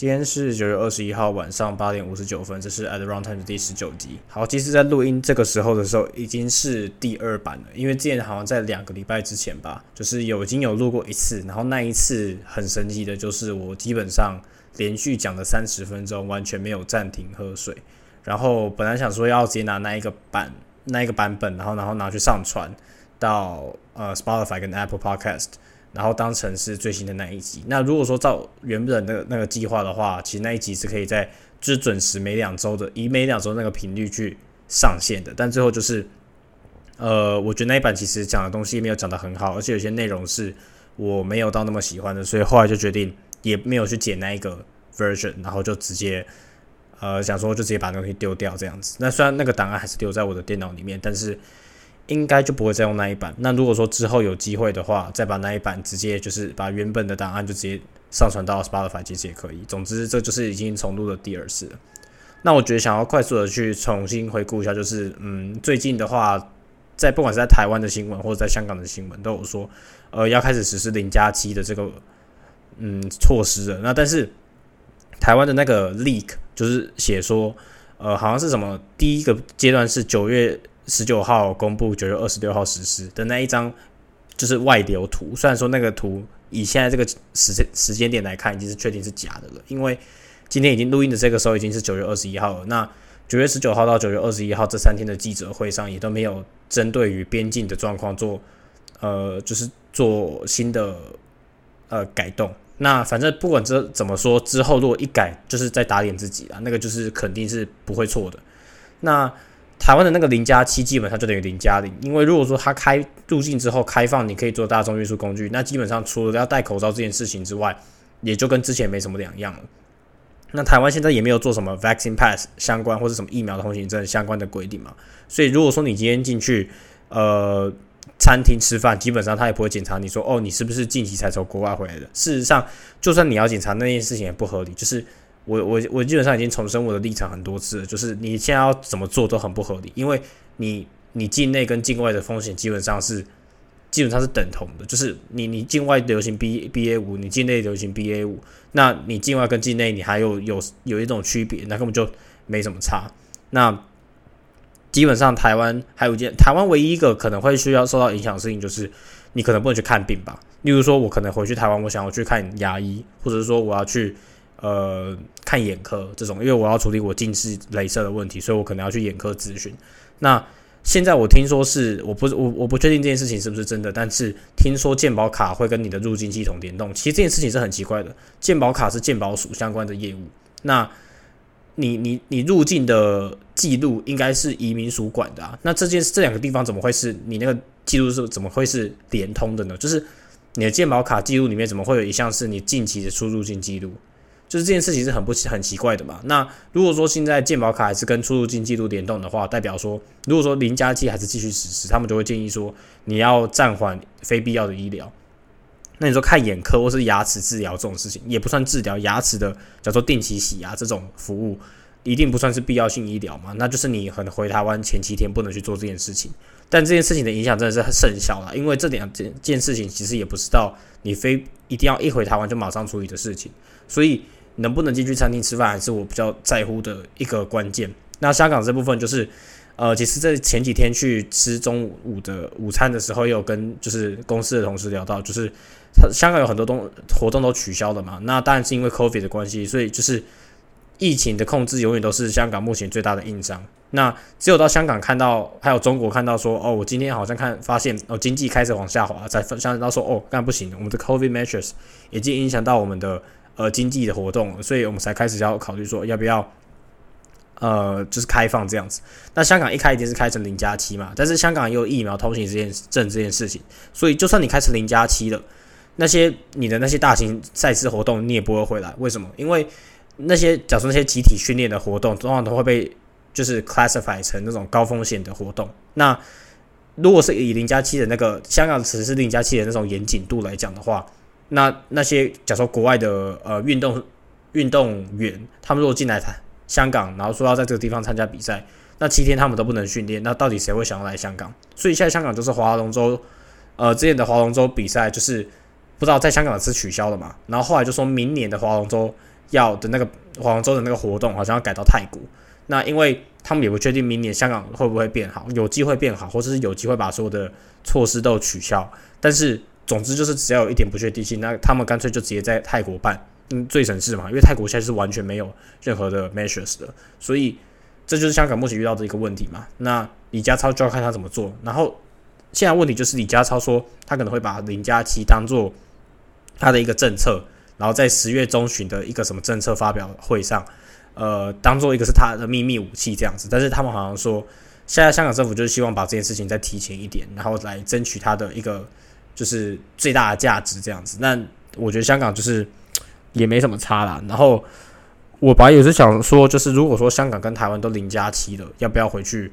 今天是九月二十一号晚上八点五十九分，这是 At the wrong Time 的第十九集。好，其实，在录音这个时候的时候，已经是第二版了，因为之前好像在两个礼拜之前吧，就是有已经有录过一次，然后那一次很神奇的，就是我基本上连续讲了三十分钟，完全没有暂停喝水。然后本来想说要直接拿那一个版那一个版本，然后然后拿去上传到呃 Spotify 跟 Apple Podcast。然后当成是最新的那一集。那如果说照原本的那个计划的话，其实那一集是可以在就是准时每两周的以每两周那个频率去上线的。但最后就是，呃，我觉得那一版其实讲的东西没有讲得很好，而且有些内容是我没有到那么喜欢的，所以后来就决定也没有去剪那一个 version，然后就直接呃想说就直接把那东西丢掉这样子。那虽然那个档案还是留在我的电脑里面，但是。应该就不会再用那一版。那如果说之后有机会的话，再把那一版直接就是把原本的档案就直接上传到 Spotify，其实也可以。总之，这就是已经重录的第二次了。那我觉得想要快速的去重新回顾一下，就是嗯，最近的话，在不管是在台湾的新闻或者在香港的新闻，都有说呃要开始实施零加七的这个嗯措施了。那但是台湾的那个 leak 就是写说呃好像是什么第一个阶段是九月。十九号公布，九月二十六号实施的那一张就是外流图。虽然说那个图以现在这个时间时间点来看，已经是确定是假的了，因为今天已经录音的这个时候已经是九月二十一号了。那九月十九号到九月二十一号这三天的记者会上，也都没有针对于边境的状况做呃，就是做新的呃改动。那反正不管这怎么说，之后如果一改，就是在打脸自己啊，那个就是肯定是不会错的。那。台湾的那个零加七基本上就等于零加零，因为如果说它开入境之后开放，你可以做大众运输工具，那基本上除了要戴口罩这件事情之外，也就跟之前没什么两样了。那台湾现在也没有做什么 vaccine pass 相关或者什么疫苗的通行证相关的规定嘛，所以如果说你今天进去呃餐厅吃饭，基本上他也不会检查你说哦你是不是近期才从国外回来的。事实上，就算你要检查那件事情也不合理，就是。我我我基本上已经重申我的立场很多次了，就是你现在要怎么做都很不合理，因为你你境内跟境外的风险基本上是基本上是等同的，就是你你境外流行 B B A 五，你境内流行 B A 五，那你境外跟境内你还有有有一种区别，那根本就没什么差。那基本上台湾还有一件，台湾唯一一个可能会需要受到影响的事情，就是你可能不能去看病吧。例如说，我可能回去台湾，我想要去看牙医，或者是说我要去。呃，看眼科这种，因为我要处理我近视镭射的问题，所以我可能要去眼科咨询。那现在我听说是，我不我我不确定这件事情是不是真的，但是听说健保卡会跟你的入境系统联动。其实这件事情是很奇怪的，健保卡是健保署相关的业务，那你你你入境的记录应该是移民署管的啊。那这件这两个地方怎么会是你那个记录是怎么会是连通的呢？就是你的健保卡记录里面怎么会有一项是你近期的出入境记录？就是这件事情是很不很奇怪的嘛？那如果说现在健保卡还是跟出入境记录联动的话，代表说，如果说零加七还是继续实施，他们就会建议说，你要暂缓非必要的医疗。那你说看眼科或是牙齿治疗这种事情，也不算治疗，牙齿的叫做定期洗牙这种服务，一定不算是必要性医疗嘛？那就是你可能回台湾前七天不能去做这件事情。但这件事情的影响真的是很甚小了，因为这两件件事情其实也不是到你非一定要一回台湾就马上处理的事情，所以。能不能进去餐厅吃饭，还是我比较在乎的一个关键。那香港这部分就是，呃，其实，在前几天去吃中午的午餐的时候，也有跟就是公司的同事聊到，就是他香港有很多东活动都取消了嘛。那当然是因为 COVID 的关系，所以就是疫情的控制永远都是香港目前最大的硬伤。那只有到香港看到，还有中国看到说，哦，我今天好像看发现哦，经济开始往下滑，才想到说，哦，干不行，我们的 COVID measures 已经影响到我们的。呃，经济的活动，所以我们才开始要考虑说要不要，呃，就是开放这样子。那香港一开一定是开成零加七嘛，但是香港也有疫苗通行这件证这件事情，所以就算你开成零加七了，那些你的那些大型赛事活动你也不会回来。为什么？因为那些假如那些集体训练的活动，通常都会被就是 classify 成那种高风险的活动。那如果是以零加七的那个香港实施零加七的那种严谨度来讲的话，那那些假说国外的呃运动运动员，他们如果进来台香港，然后说要在这个地方参加比赛，那七天他们都不能训练，那到底谁会想要来香港？所以现在香港就是划龙舟，呃，之前的划龙舟比赛就是不知道在香港是取消了嘛？然后后来就说明年的划龙舟要的那个划龙舟的那个活动，好像要改到泰国。那因为他们也不确定明年香港会不会变好，有机会变好，或者是有机会把所有的措施都取消。但是总之就是只要有一点不确定性，那他们干脆就直接在泰国办，嗯，最省事嘛。因为泰国现在是完全没有任何的 measures 的，所以这就是香港目前遇到的一个问题嘛。那李家超就要看他怎么做。然后现在问题就是李家超说他可能会把零加七当做他的一个政策，然后在十月中旬的一个什么政策发表会上。呃，当做一个是他的秘密武器这样子，但是他们好像说，现在香港政府就是希望把这件事情再提前一点，然后来争取他的一个就是最大的价值这样子。那我觉得香港就是也没什么差啦。然后我本来也是想说，就是如果说香港跟台湾都零加七了，要不要回去？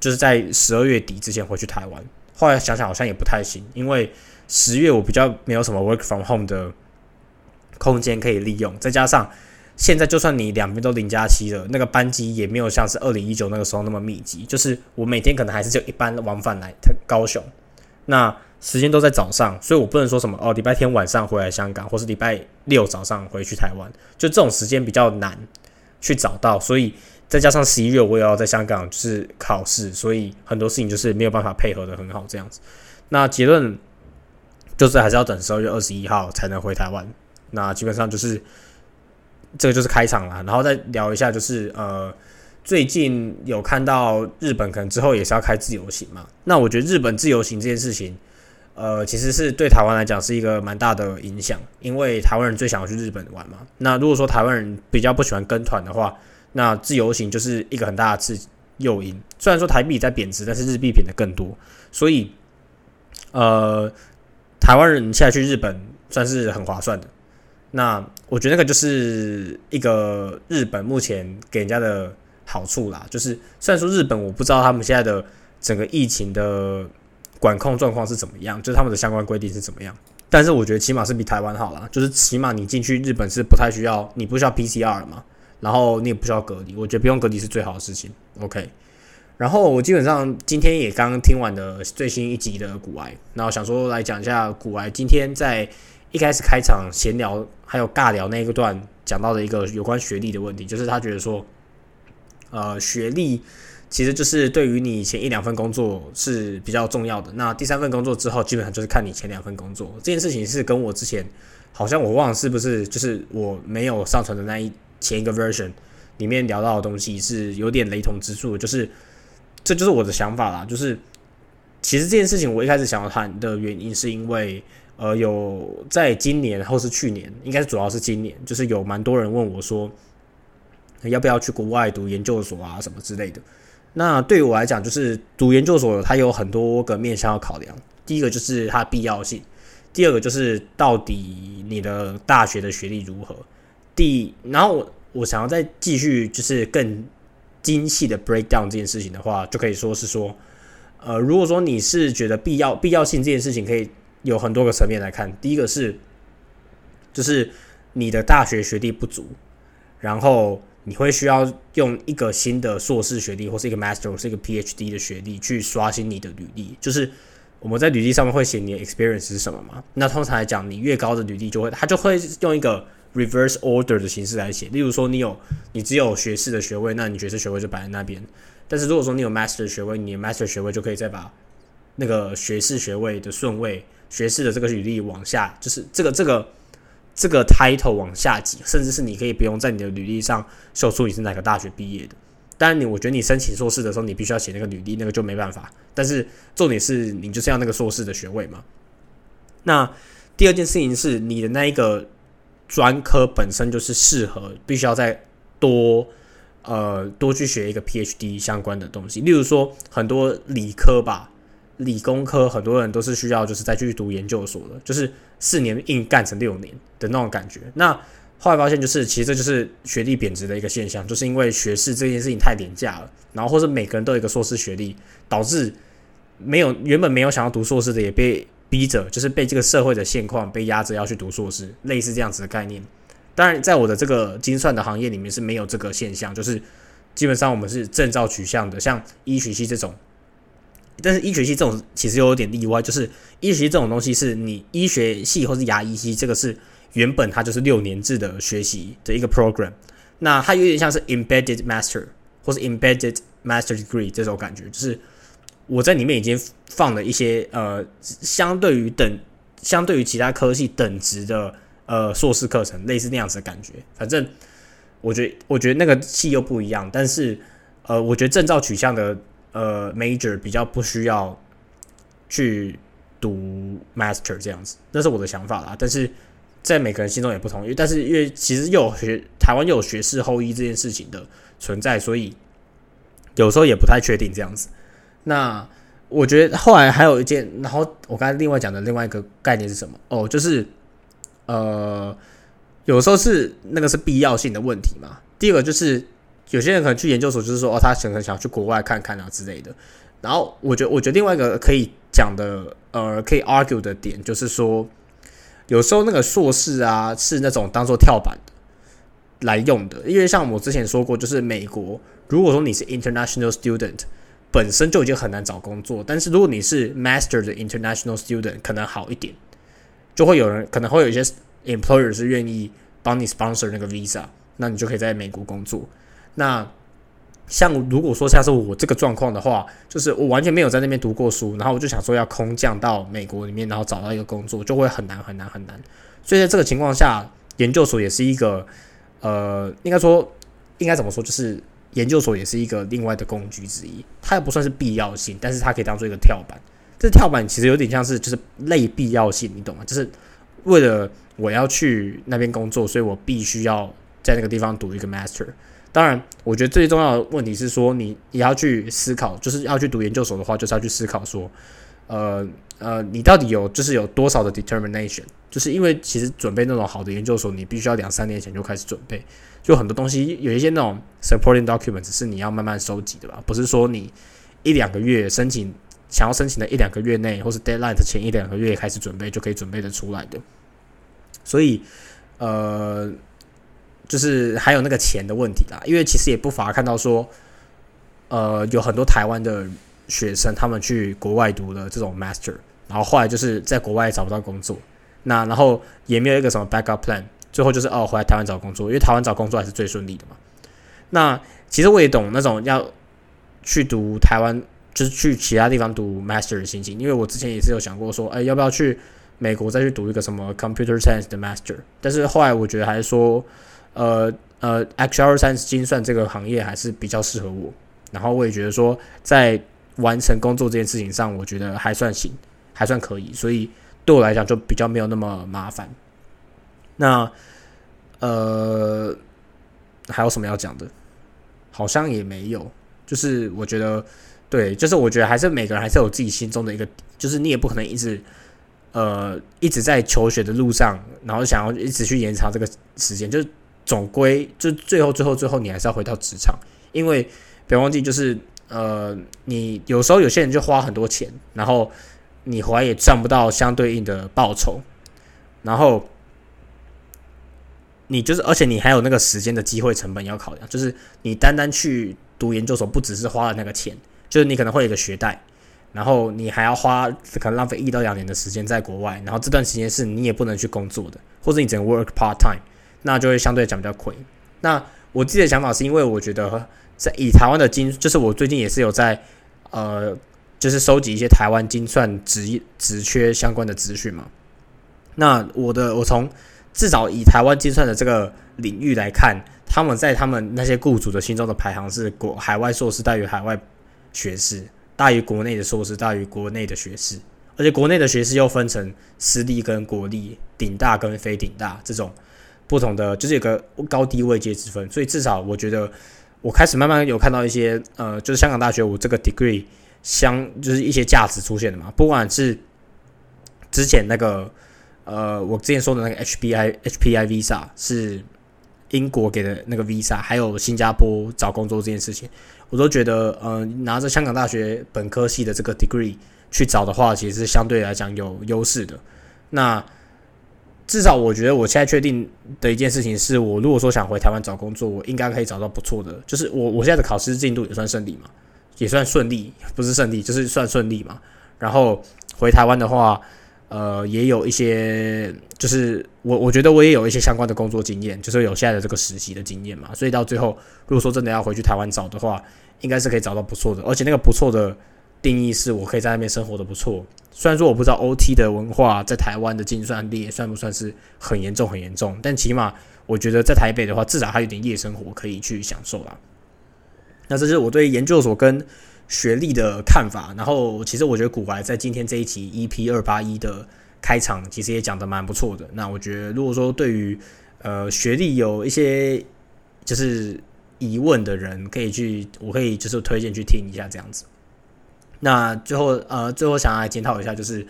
就是在十二月底之前回去台湾。后来想想好像也不太行，因为十月我比较没有什么 work from home 的空间可以利用，再加上。现在就算你两边都零加七了，那个班机也没有像是二零一九那个时候那么密集。就是我每天可能还是就一班往返来高雄，那时间都在早上，所以我不能说什么哦，礼拜天晚上回来香港，或是礼拜六早上回去台湾，就这种时间比较难去找到。所以再加上十一月我也要在香港就是考试，所以很多事情就是没有办法配合的很好这样子。那结论就是还是要等十二月二十一号才能回台湾。那基本上就是。这个就是开场了，然后再聊一下，就是呃，最近有看到日本可能之后也是要开自由行嘛？那我觉得日本自由行这件事情，呃，其实是对台湾来讲是一个蛮大的影响，因为台湾人最想要去日本玩嘛。那如果说台湾人比较不喜欢跟团的话，那自由行就是一个很大的刺诱因。虽然说台币在贬值，但是日币贬的更多，所以呃，台湾人现在去日本算是很划算的。那我觉得那个就是一个日本目前给人家的好处啦，就是虽然说日本我不知道他们现在的整个疫情的管控状况是怎么样，就是他们的相关规定是怎么样，但是我觉得起码是比台湾好啦，就是起码你进去日本是不太需要，你不需要 PCR 嘛，然后你也不需要隔离，我觉得不用隔离是最好的事情。OK，然后我基本上今天也刚听完的最新一集的古癌，然后想说来讲一下古癌今天在。一开始开场闲聊还有尬聊那一段讲到的一个有关学历的问题，就是他觉得说，呃，学历其实就是对于你前一两份工作是比较重要的。那第三份工作之后，基本上就是看你前两份工作这件事情是跟我之前好像我忘了是不是就是我没有上传的那一前一个 version 里面聊到的东西是有点雷同之处，就是这就是我的想法啦。就是其实这件事情我一开始想要谈的原因是因为。呃，有在今年或是去年，应该是主要是今年，就是有蛮多人问我说，要不要去国外读研究所啊，什么之类的。那对于我来讲，就是读研究所，它有很多个面向要考量。第一个就是它必要性，第二个就是到底你的大学的学历如何。第，然后我我想要再继续就是更精细的 break down 这件事情的话，就可以说是说，呃，如果说你是觉得必要必要性这件事情可以。有很多个层面来看，第一个是，就是你的大学学历不足，然后你会需要用一个新的硕士学历，或是一个 master，或是一个 PhD 的学历去刷新你的履历。就是我们在履历上面会写你的 experience 是什么嘛？那通常来讲，你越高的履历就会，它就会用一个 reverse order 的形式来写。例如说，你有你只有学士的学位，那你学士学位就摆在那边。但是如果说你有 master 学位，你 master 学位就可以再把那个学士学位的顺位。学士的这个履历往下，就是这个这个这个 title 往下挤，甚至是你可以不用在你的履历上秀出你是哪个大学毕业的。当然，你我觉得你申请硕士的时候，你必须要写那个履历，那个就没办法。但是重点是你就是要那个硕士的学位嘛。那第二件事情是你的那一个专科本身就是适合，必须要再多呃多去学一个 PhD 相关的东西，例如说很多理科吧。理工科很多人都是需要就是再去读研究所的，就是四年硬干成六年的那种感觉。那后来发现就是，其实这就是学历贬值的一个现象，就是因为学士这件事情太廉价了，然后或者每个人都有一个硕士学历，导致没有原本没有想要读硕士的也被逼着，就是被这个社会的现况被压着要去读硕士，类似这样子的概念。当然，在我的这个精算的行业里面是没有这个现象，就是基本上我们是证照取向的，像医学系这种。但是医学系这种其实又有点例外，就是医学系这种东西是你医学系或是牙医系，这个是原本它就是六年制的学习的一个 program，那它有点像是 embedded master 或是 embedded master degree 这种感觉，就是我在里面已经放了一些呃，相对于等相对于其他科系等值的呃硕士课程，类似那样子的感觉。反正我觉得我觉得那个系又不一样，但是呃，我觉得证照取向的呃 major 比较不需要去读 master 这样子，那是我的想法啦。但是在每个人心中也不同，因为但是因为其实又有学台湾又有学士后医这件事情的存在，所以有时候也不太确定这样子。那我觉得后来还有一件，然后我刚才另外讲的另外一个概念是什么？哦，就是呃，有时候是那个是必要性的问题嘛。第二个就是有些人可能去研究所，就是说哦，他可能想去国外看看啊之类的。然后我觉，我觉得另外一个可以讲的，呃，可以 argue 的点就是说。有时候那个硕士啊是那种当做跳板的来用的，因为像我之前说过，就是美国，如果说你是 international student，本身就已经很难找工作，但是如果你是 master 的 international student，可能好一点，就会有人可能会有一些 employer 是愿意帮你 sponsor 那个 visa，那你就可以在美国工作。那像如果说像是我这个状况的话，就是我完全没有在那边读过书，然后我就想说要空降到美国里面，然后找到一个工作，就会很难很难很难。所以在这个情况下，研究所也是一个，呃，应该说应该怎么说，就是研究所也是一个另外的工具之一。它也不算是必要性，但是它可以当做一个跳板。这跳板其实有点像是就是类必要性，你懂吗？就是为了我要去那边工作，所以我必须要在那个地方读一个 master。当然，我觉得最重要的问题是说，你也要去思考，就是要去读研究所的话，就是要去思考说，呃呃，你到底有就是有多少的 determination？就是因为其实准备那种好的研究所，你必须要两三年前就开始准备，就很多东西有一些那种 supporting documents 是你要慢慢收集的吧，不是说你一两个月申请想要申请的一两个月内，或是 deadline 的前一两个月开始准备就可以准备的出来的。所以，呃。就是还有那个钱的问题啦，因为其实也不乏看到说，呃，有很多台湾的学生他们去国外读了这种 master，然后后来就是在国外找不到工作，那然后也没有一个什么 backup plan，最后就是哦回来台湾找工作，因为台湾找工作还是最顺利的嘛。那其实我也懂那种要去读台湾，就是去其他地方读 master 的心情，因为我之前也是有想过说，哎，要不要去美国再去读一个什么 computer science 的 master，但是后来我觉得还是说。呃呃，XR 三精算这个行业还是比较适合我，然后我也觉得说，在完成工作这件事情上，我觉得还算行，还算可以，所以对我来讲就比较没有那么麻烦。那呃，还有什么要讲的？好像也没有，就是我觉得，对，就是我觉得还是每个人还是有自己心中的一个，就是你也不可能一直呃一直在求学的路上，然后想要一直去延长这个时间，就是。总归就最后最后最后，你还是要回到职场，因为别忘记，就是呃，你有时候有些人就花很多钱，然后你回来也赚不到相对应的报酬，然后你就是，而且你还有那个时间的机会成本要考量，就是你单单去读研究所，不只是花了那个钱，就是你可能会有个学贷，然后你还要花可能浪费一到两年的时间在国外，然后这段时间是你也不能去工作的，或者你只能 work part time。那就会相对讲比较亏。那我自己的想法是因为我觉得在以台湾的精，就是我最近也是有在呃，就是收集一些台湾精算职职缺相关的资讯嘛。那我的我从至少以台湾精算的这个领域来看，他们在他们那些雇主的心中的排行是国海外硕士大于海外学士，大于国内的硕士大于国内的学士，而且国内的学士又分成私立跟国立、顶大跟非顶大这种。不同的就是有个高低位阶之分，所以至少我觉得我开始慢慢有看到一些呃，就是香港大学我这个 degree 相就是一些价值出现的嘛。不管是之前那个呃，我之前说的那个 HPI HPI visa 是英国给的那个 visa，还有新加坡找工作这件事情，我都觉得呃，拿着香港大学本科系的这个 degree 去找的话，其实是相对来讲有优势的。那至少我觉得我现在确定的一件事情是，我如果说想回台湾找工作，我应该可以找到不错的。就是我我现在的考试进度也算顺利嘛，也算顺利，不是顺利就是算顺利嘛。然后回台湾的话，呃，也有一些，就是我我觉得我也有一些相关的工作经验，就是有现在的这个实习的经验嘛，所以到最后，如果说真的要回去台湾找的话，应该是可以找到不错的，而且那个不错的定义是我可以在那边生活的不错。虽然说我不知道 OT 的文化在台湾的精算力算不算是很严重很严重，但起码我觉得在台北的话，至少还有点夜生活可以去享受啦。那这是我对研究所跟。学历的看法，然后其实我觉得古白在今天这一集 EP 二八一的开场，其实也讲的蛮不错的。那我觉得，如果说对于呃学历有一些就是疑问的人，可以去，我可以就是推荐去听一下这样子。那最后呃，最后想要来检讨一下，就是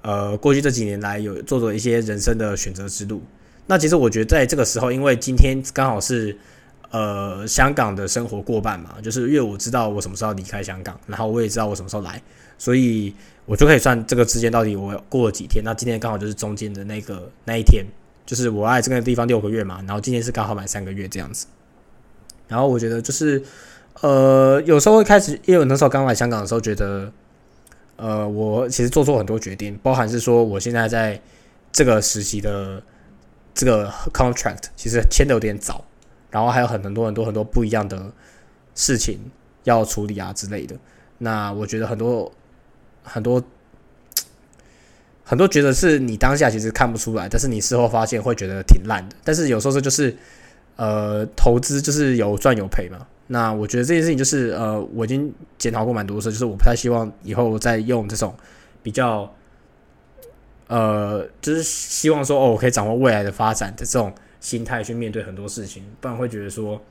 呃过去这几年来有做做一些人生的选择之路。那其实我觉得在这个时候，因为今天刚好是。呃，香港的生活过半嘛，就是因为我知道我什么时候离开香港，然后我也知道我什么时候来，所以我就可以算这个之间到底我过了几天。那今天刚好就是中间的那个那一天，就是我爱这个地方六个月嘛，然后今天是刚好满三个月这样子。然后我觉得就是，呃，有时候会开始，因为那时候刚来香港的时候，觉得，呃，我其实做错很多决定，包含是说我现在在这个实习的这个 contract 其实签的有点早。然后还有很很多很多很多不一样的事情要处理啊之类的。那我觉得很多很多很多觉得是你当下其实看不出来，但是你事后发现会觉得挺烂的。但是有时候这就是呃投资就是有赚有赔嘛。那我觉得这件事情就是呃我已经检讨过蛮多次，就是我不太希望以后再用这种比较呃就是希望说哦我可以掌握未来的发展的这种。心态去面对很多事情，不然会觉得说，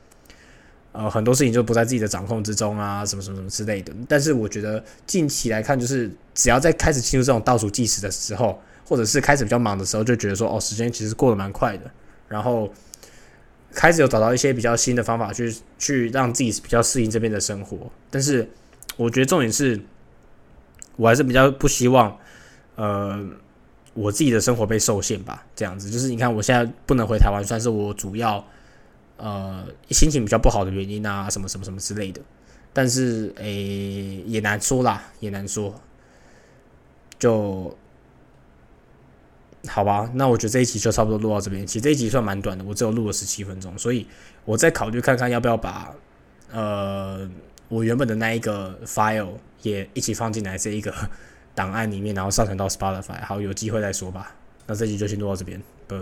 呃，很多事情就不在自己的掌控之中啊，什么什么什么之类的。但是我觉得近期来看，就是只要在开始进入这种倒数计时的时候，或者是开始比较忙的时候，就觉得说，哦，时间其实过得蛮快的。然后开始有找到一些比较新的方法去去让自己比较适应这边的生活。但是我觉得重点是，我还是比较不希望，呃。我自己的生活被受限吧，这样子就是你看，我现在不能回台湾，算是我主要呃心情比较不好的原因啊，什么什么什么之类的。但是诶，也难说啦，也难说。就好吧，那我觉得这一集就差不多录到这边。其实这一集算蛮短的，我只有录了十七分钟，所以我再考虑看看要不要把呃我原本的那一个 file 也一起放进来这一个。档案里面，然后上传到 Spotify，好，有机会再说吧。那这集就先录到这边，拜。